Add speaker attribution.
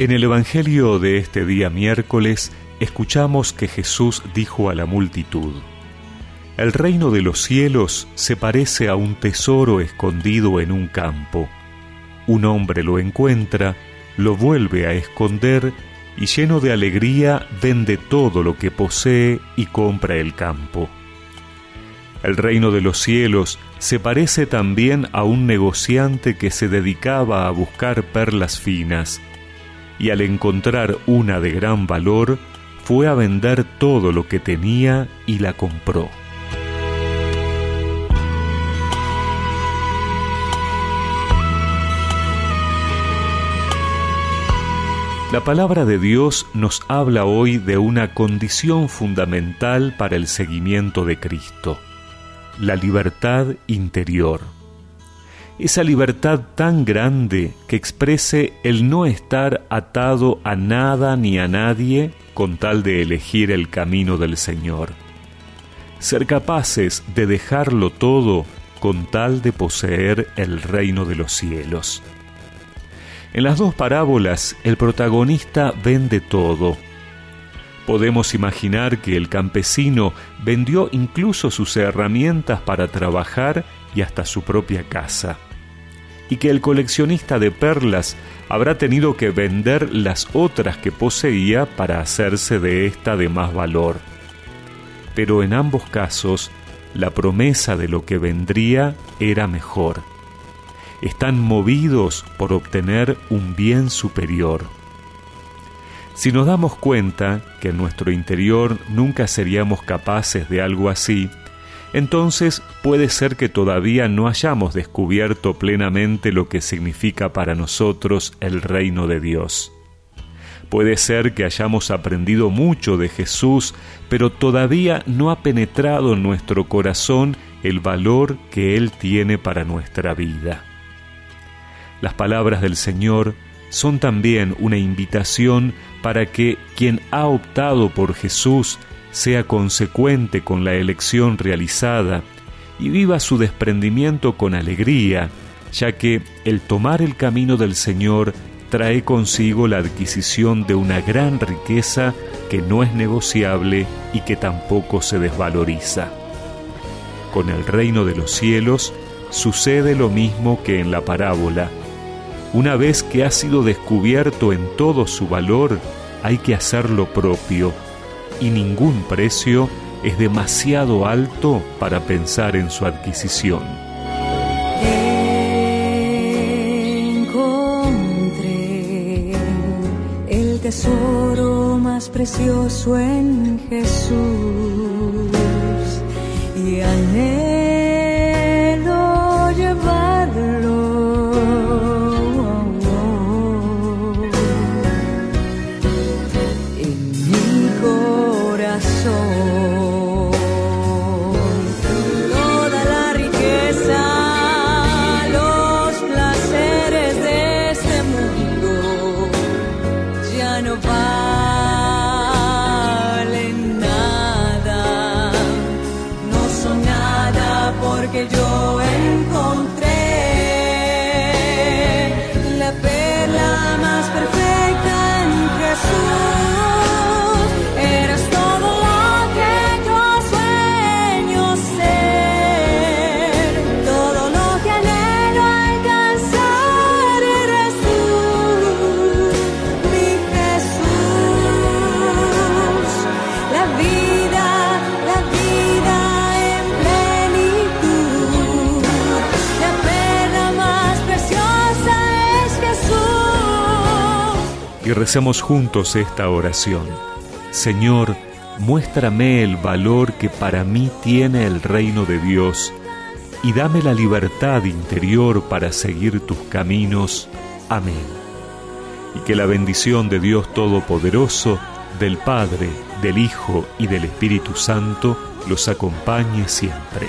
Speaker 1: En el Evangelio de este día miércoles escuchamos que Jesús dijo a la multitud, El reino de los cielos se parece a un tesoro escondido en un campo. Un hombre lo encuentra, lo vuelve a esconder y lleno de alegría vende todo lo que posee y compra el campo. El reino de los cielos se parece también a un negociante que se dedicaba a buscar perlas finas, y al encontrar una de gran valor, fue a vender todo lo que tenía y la compró. La palabra de Dios nos habla hoy de una condición fundamental para el seguimiento de Cristo, la libertad interior. Esa libertad tan grande que exprese el no estar atado a nada ni a nadie con tal de elegir el camino del Señor. Ser capaces de dejarlo todo con tal de poseer el reino de los cielos. En las dos parábolas el protagonista vende todo. Podemos imaginar que el campesino vendió incluso sus herramientas para trabajar y hasta su propia casa. Y que el coleccionista de perlas habrá tenido que vender las otras que poseía para hacerse de esta de más valor. Pero en ambos casos, la promesa de lo que vendría era mejor están movidos por obtener un bien superior. Si nos damos cuenta que en nuestro interior nunca seríamos capaces de algo así, entonces puede ser que todavía no hayamos descubierto plenamente lo que significa para nosotros el reino de Dios. Puede ser que hayamos aprendido mucho de Jesús, pero todavía no ha penetrado en nuestro corazón el valor que Él tiene para nuestra vida. Las palabras del Señor son también una invitación para que quien ha optado por Jesús sea consecuente con la elección realizada y viva su desprendimiento con alegría, ya que el tomar el camino del Señor trae consigo la adquisición de una gran riqueza que no es negociable y que tampoco se desvaloriza. Con el reino de los cielos sucede lo mismo que en la parábola, una vez que ha sido descubierto en todo su valor, hay que hacer lo propio, y ningún precio es demasiado alto para pensar en su adquisición.
Speaker 2: Encontré el tesoro más precioso en Jesús y anhelo que yo
Speaker 1: y recemos juntos esta oración. Señor, muéstrame el valor que para mí tiene el reino de Dios y dame la libertad interior para seguir tus caminos. Amén. Y que la bendición de Dios Todopoderoso, del Padre, del Hijo y del Espíritu Santo los acompañe siempre.